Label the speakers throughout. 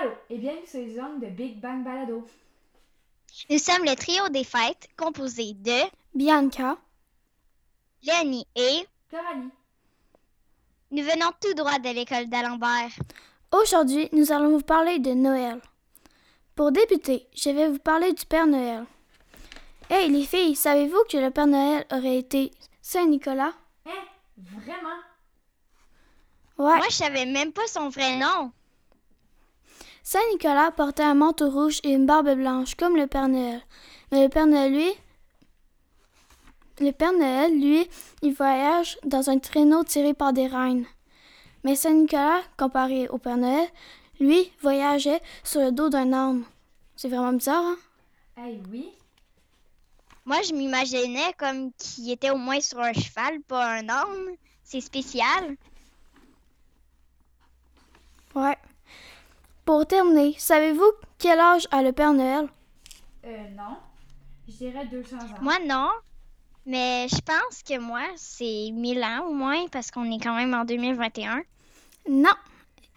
Speaker 1: Allô et bienvenue sur les ondes de Big Bang Balado.
Speaker 2: Nous sommes le trio des fêtes composé de
Speaker 3: Bianca,
Speaker 2: Léonie et
Speaker 1: Coralie.
Speaker 2: nous venons tout droit de l'école d'Alembert.
Speaker 3: Aujourd'hui, nous allons vous parler de Noël. Pour débuter, je vais vous parler du Père Noël. Hey les filles, savez-vous que le Père Noël aurait été Saint-Nicolas?
Speaker 1: Hein? Vraiment?
Speaker 3: Ouais.
Speaker 2: Moi, je savais même pas son vrai nom.
Speaker 3: Saint-Nicolas portait un manteau rouge et une barbe blanche comme le Père Noël. Mais le Père Noël, lui, le Père Noël, lui, il voyage dans un traîneau tiré par des reines. Mais Saint-Nicolas, comparé au Père Noël, lui, voyageait sur le dos d'un âne. C'est vraiment bizarre, hein?
Speaker 1: Hey, oui.
Speaker 2: Moi, je m'imaginais comme qu'il était au moins sur un cheval, pas un homme. C'est spécial.
Speaker 3: Ouais. Pour terminer, savez-vous quel âge a le Père Noël?
Speaker 1: Euh, non. Je dirais 200 ans.
Speaker 2: Moi, non. Mais je pense que moi, c'est 1000 ans au moins, parce qu'on est quand même en 2021.
Speaker 3: Non,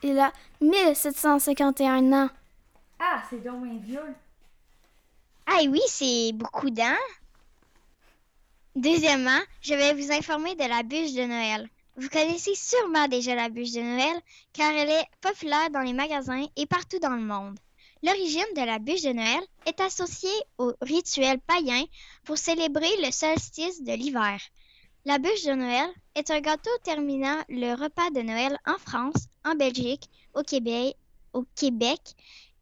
Speaker 3: il a 1751 ans.
Speaker 1: Ah, c'est donc bien vieux.
Speaker 2: Ah oui, c'est beaucoup d'ans. Deuxièmement, je vais vous informer de la bûche de Noël. Vous connaissez sûrement déjà la bûche de Noël, car elle est populaire dans les magasins et partout dans le monde. L'origine de la bûche de Noël est associée au rituel païen pour célébrer le solstice de l'hiver. La bûche de Noël est un gâteau terminant le repas de Noël en France, en Belgique, au Québec, au Québec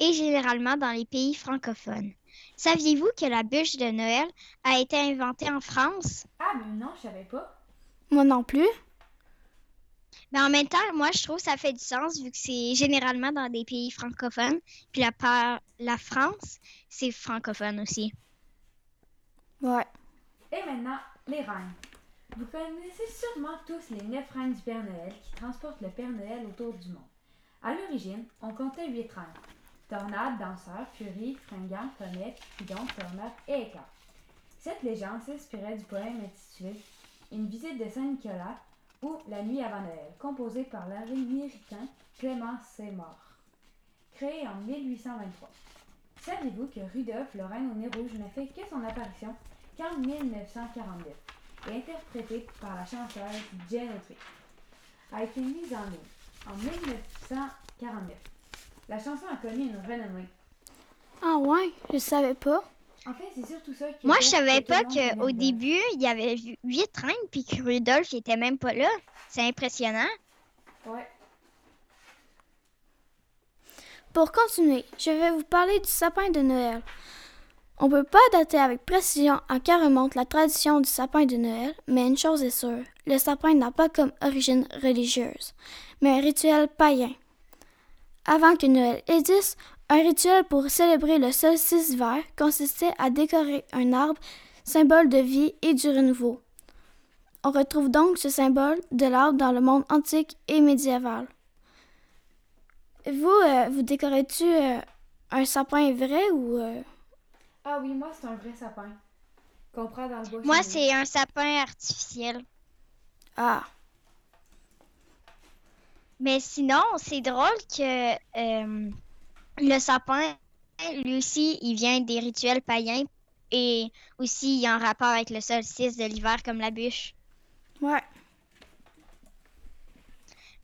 Speaker 2: et généralement dans les pays francophones. Saviez-vous que la bûche de Noël a été inventée en France?
Speaker 1: Ah, mais non, je savais pas.
Speaker 3: Moi non plus.
Speaker 2: Mais en même temps, moi, je trouve que ça fait du sens vu que c'est généralement dans des pays francophones. Puis la, part- la France, c'est francophone aussi.
Speaker 3: Ouais.
Speaker 1: Et maintenant, les reines. Vous connaissez sûrement tous les neuf reines du Père Noël qui transportent le Père Noël autour du monde. À l'origine, on comptait huit reines. Tornade, danseur, furie, fringant, fenêtre, Cupidon, tornade et éclair. Cette légende s'inspirait du poème intitulé Une visite de Saint-Nicolas ou La nuit avant Noël, composé par l'américain Clément Seymour, créé en 1823. Saviez-vous que Rudolph, le reine au nez rouge, n'a fait que son apparition qu'en 1949 et interprétée par la chanteuse Jane Autry, a été mise en ligne en 1949. La chanson a connu une renommée.
Speaker 3: Ah ouais, je savais pas.
Speaker 1: En fait, c'est surtout ça qui
Speaker 2: Moi, je savais pas qu'au début, il y avait hu- huit reines puis que Rudolph était même pas là. C'est impressionnant.
Speaker 1: Ouais.
Speaker 3: Pour continuer, je vais vous parler du sapin de Noël. On ne peut pas dater avec précision à quand remonte la tradition du sapin de Noël, mais une chose est sûre, le sapin n'a pas comme origine religieuse, mais un rituel païen. Avant que Noël existe, un rituel pour célébrer le solstice d'hiver consistait à décorer un arbre, symbole de vie et du renouveau. On retrouve donc ce symbole de l'arbre dans le monde antique et médiéval. Vous, euh, vous décorez-tu euh, un sapin vrai ou... euh,
Speaker 1: Ah oui, moi, c'est un vrai sapin. Qu'on prend dans le bois.
Speaker 2: Moi, c'est un sapin artificiel.
Speaker 3: Ah,
Speaker 2: Mais sinon, c'est drôle que euh, le sapin, lui aussi, il vient des rituels païens et aussi il y a un rapport avec le solstice de l'hiver comme la bûche.
Speaker 3: ouais.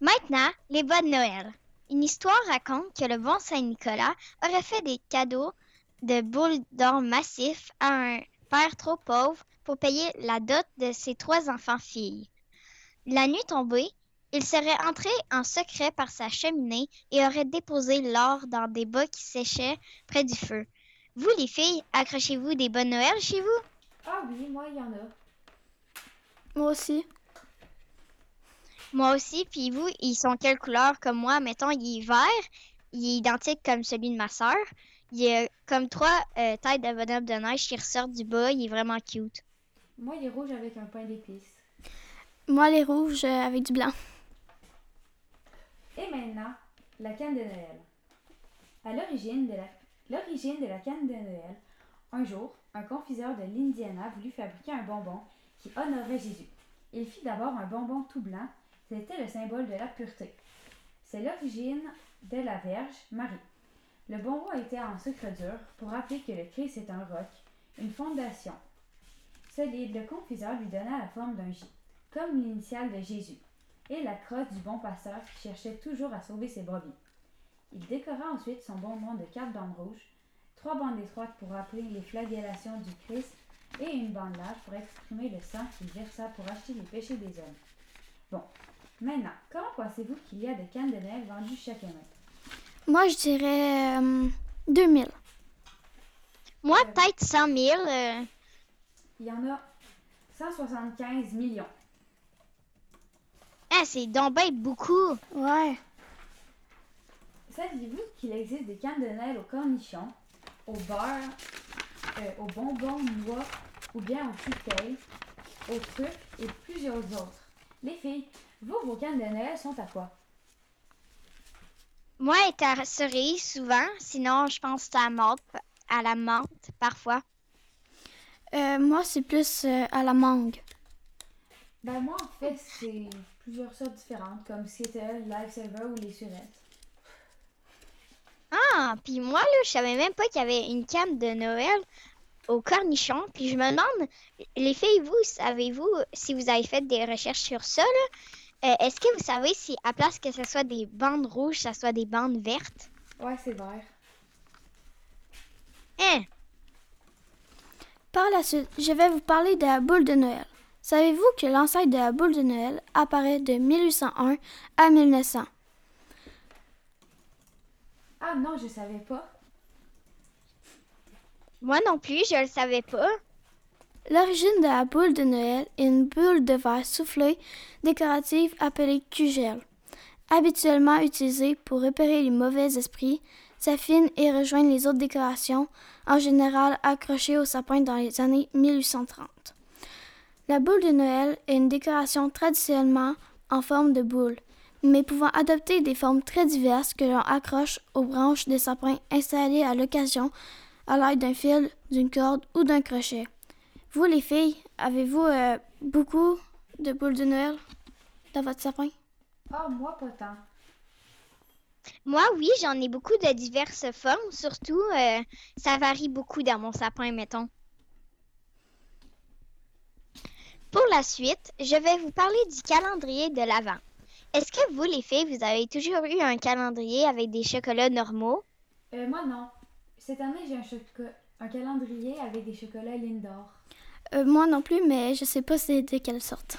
Speaker 2: Maintenant, les bas de Noël. Une histoire raconte que le bon Saint-Nicolas aurait fait des cadeaux de boules d'or massifs à un père trop pauvre pour payer la dot de ses trois enfants filles. La nuit tombée, il serait entré en secret par sa cheminée et aurait déposé l'or dans des bas qui séchaient près du feu. Vous, les filles, accrochez-vous des de Noël chez vous?
Speaker 1: Ah oui, moi, il y en a.
Speaker 3: Moi aussi.
Speaker 2: Moi aussi, puis vous, ils sont quelle couleur comme moi? Mettons, il est vert, il est identique comme celui de ma sœur. Il y a comme trois euh, têtes de bonhomme de neige qui ressortent du bas, il est vraiment cute.
Speaker 1: Moi, il est rouge avec un pain d'épices.
Speaker 3: Moi, les rouges euh, avec du blanc.
Speaker 1: Et maintenant, la canne de Noël. À l'origine de la, canne de Noël, un jour, un confiseur de l'Indiana voulut fabriquer un bonbon qui honorait Jésus. Il fit d'abord un bonbon tout blanc, c'était le symbole de la pureté. C'est l'origine de la Vierge Marie. Le bonbon était en sucre dur pour rappeler que le Christ est un roc, une fondation solide. Le confiseur lui donna la forme d'un J, comme l'initiale de Jésus, et la crosse du bon pasteur qui cherchait toujours à sauver ses brebis. Il décora ensuite son bonbon de quatre bandes rouges, trois bandes étroites pour rappeler les flagellations du Christ et une bande large pour exprimer le sang qu'il versa pour acheter les péchés des hommes. Bon, maintenant, comment pensez-vous qu'il y a de cannes de Noël vendues chaque année?
Speaker 3: Moi, je dirais euh, 2000.
Speaker 2: Moi, peut-être 100 000. euh,
Speaker 1: Il y en a 175 millions.
Speaker 2: Ah, c'est ben beaucoup.
Speaker 3: Ouais.
Speaker 1: Saviez-vous qu'il existe des cannes de Noël au cornichon, au beurre, euh, au bonbon noix ou bien au cocktail, au truc et plusieurs autres? Les filles, vous, vos cannes de Noël sont à quoi?
Speaker 2: Moi, est à cerise souvent. Sinon, je pense à la menthe, à la menthe parfois.
Speaker 3: Euh, moi, c'est plus euh, à la mangue.
Speaker 1: Ben moi, en fait, c'est plusieurs sortes différentes, comme Seattle, Lifesaver ou les surettes.
Speaker 2: Ah, puis moi, là, je savais même pas qu'il y avait une canne de Noël au cornichon. Puis je me demande, les filles, vous, savez-vous, si vous avez fait des recherches sur ça, là, euh, est-ce que vous savez si, à place que ce soit des bandes rouges, ça soit des bandes vertes?
Speaker 1: Ouais, c'est vert.
Speaker 2: Hein?
Speaker 3: Par la suite, je vais vous parler de la boule de Noël. Savez-vous que l'ancêtre de la boule de Noël apparaît de 1801 à 1900?
Speaker 1: Ah non, je savais pas.
Speaker 2: Moi non plus, je le savais pas.
Speaker 3: L'origine de la boule de Noël est une boule de verre soufflée décorative appelée cugel. Habituellement utilisée pour repérer les mauvais esprits, s'affine et rejoint les autres décorations, en général accrochées au sapin dans les années 1830. La boule de Noël est une décoration traditionnellement en forme de boule, mais pouvant adopter des formes très diverses que l'on accroche aux branches des sapins installés à l'occasion à l'aide d'un fil, d'une corde ou d'un crochet. Vous, les filles, avez-vous euh, beaucoup de boules de Noël dans votre sapin?
Speaker 1: Ah, moi, pas tant.
Speaker 2: Moi, oui, j'en ai beaucoup de diverses formes. Surtout, euh, ça varie beaucoup dans mon sapin, mettons. Pour la suite, je vais vous parler du calendrier de l'Avent. Est-ce que vous, les filles, vous avez toujours eu un calendrier avec des chocolats normaux?
Speaker 1: Euh, moi, non. Cette année, j'ai un, calendrier avec des chocolats Lindor.
Speaker 3: Euh, moi non plus, mais je sais pas c'est de quelle sorte.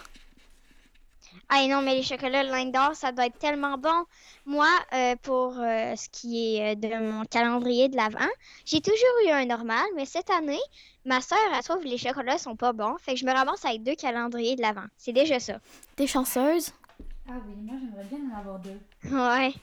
Speaker 2: Ah non, mais les chocolats Lindor, ça doit être tellement bon. Moi, euh, pour euh, ce qui est euh, de mon calendrier de l'Avent, j'ai toujours eu un normal, mais cette année, ma soeur, elle trouve que les chocolats sont pas bons, fait que je me ramasse avec deux calendriers de l'Avent. C'est déjà ça.
Speaker 3: Des chanceuses?
Speaker 1: Ah oui, moi, j'aimerais bien en avoir deux.
Speaker 2: Ouais.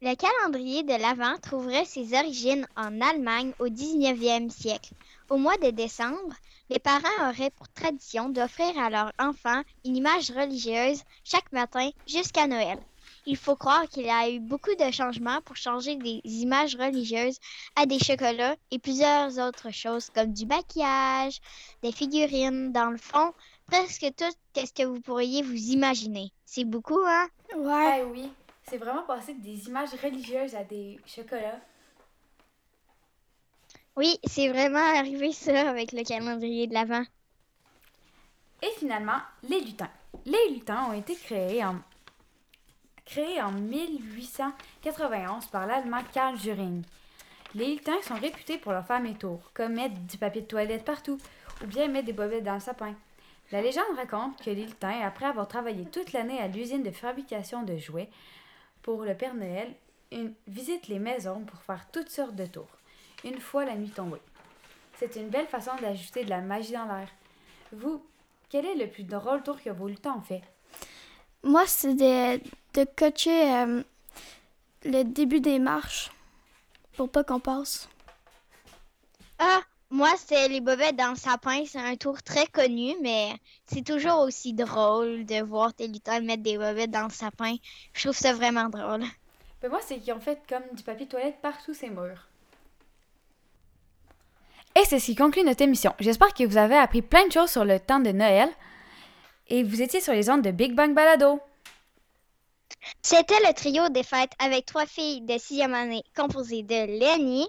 Speaker 2: Le calendrier de l'Avent trouverait ses origines en Allemagne au 19e siècle. Au mois de décembre, les parents auraient pour tradition d'offrir à leurs enfants une image religieuse chaque matin jusqu'à Noël. Il faut croire qu'il y a eu beaucoup de changements pour changer des images religieuses à des chocolats et plusieurs autres choses comme du maquillage, des figurines. Dans le fond, presque tout ce que vous pourriez vous imaginer. C'est beaucoup, hein?
Speaker 3: Ouais.
Speaker 1: Ah oui, c'est vraiment passé des images religieuses à des chocolats.
Speaker 2: Oui, c'est vraiment arrivé ça avec le calendrier de l'Avent.
Speaker 1: Et finalement, les lutins. Les lutins ont été créés en, créés en 1891 par l'Allemand Karl Juring. Les lutins sont réputés pour leur faire mes tours, comme mettre du papier de toilette partout ou bien mettre des bobettes dans le sapin. La légende raconte que les lutins, après avoir travaillé toute l'année à l'usine de fabrication de jouets pour le Père Noël, une- visitent les maisons pour faire toutes sortes de tours, une fois la nuit tombée. C'est une belle façon d'ajouter de la magie dans l'air. Vous, quel est le plus drôle tour que vos lutins ont fait?
Speaker 3: Moi, c'est de, de coacher euh, le début des marches pour pas qu'on passe.
Speaker 2: Ah, moi, c'est les bobettes dans le sapin. C'est un tour très connu, mais c'est toujours aussi drôle de voir tes lutins mettre des bobettes dans le sapin. Je trouve ça vraiment drôle.
Speaker 1: Ben moi, c'est qu'ils ont fait comme du papier toilette partout ces murs. Et c'est ce qui conclut notre émission. J'espère que vous avez appris plein de choses sur le temps de Noël et vous étiez sur les ondes de Big Bang Balado.
Speaker 2: C'était le trio des fêtes avec trois filles de sixième année composées de Lenny,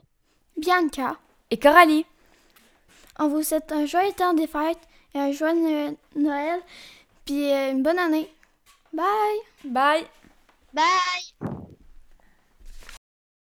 Speaker 3: Bianca,
Speaker 1: Et Coralie.
Speaker 3: On vous souhaite un joyeux temps des fêtes et un joyeux Noël, puis euh, une bonne année. Bye!
Speaker 1: Bye.
Speaker 2: Bye!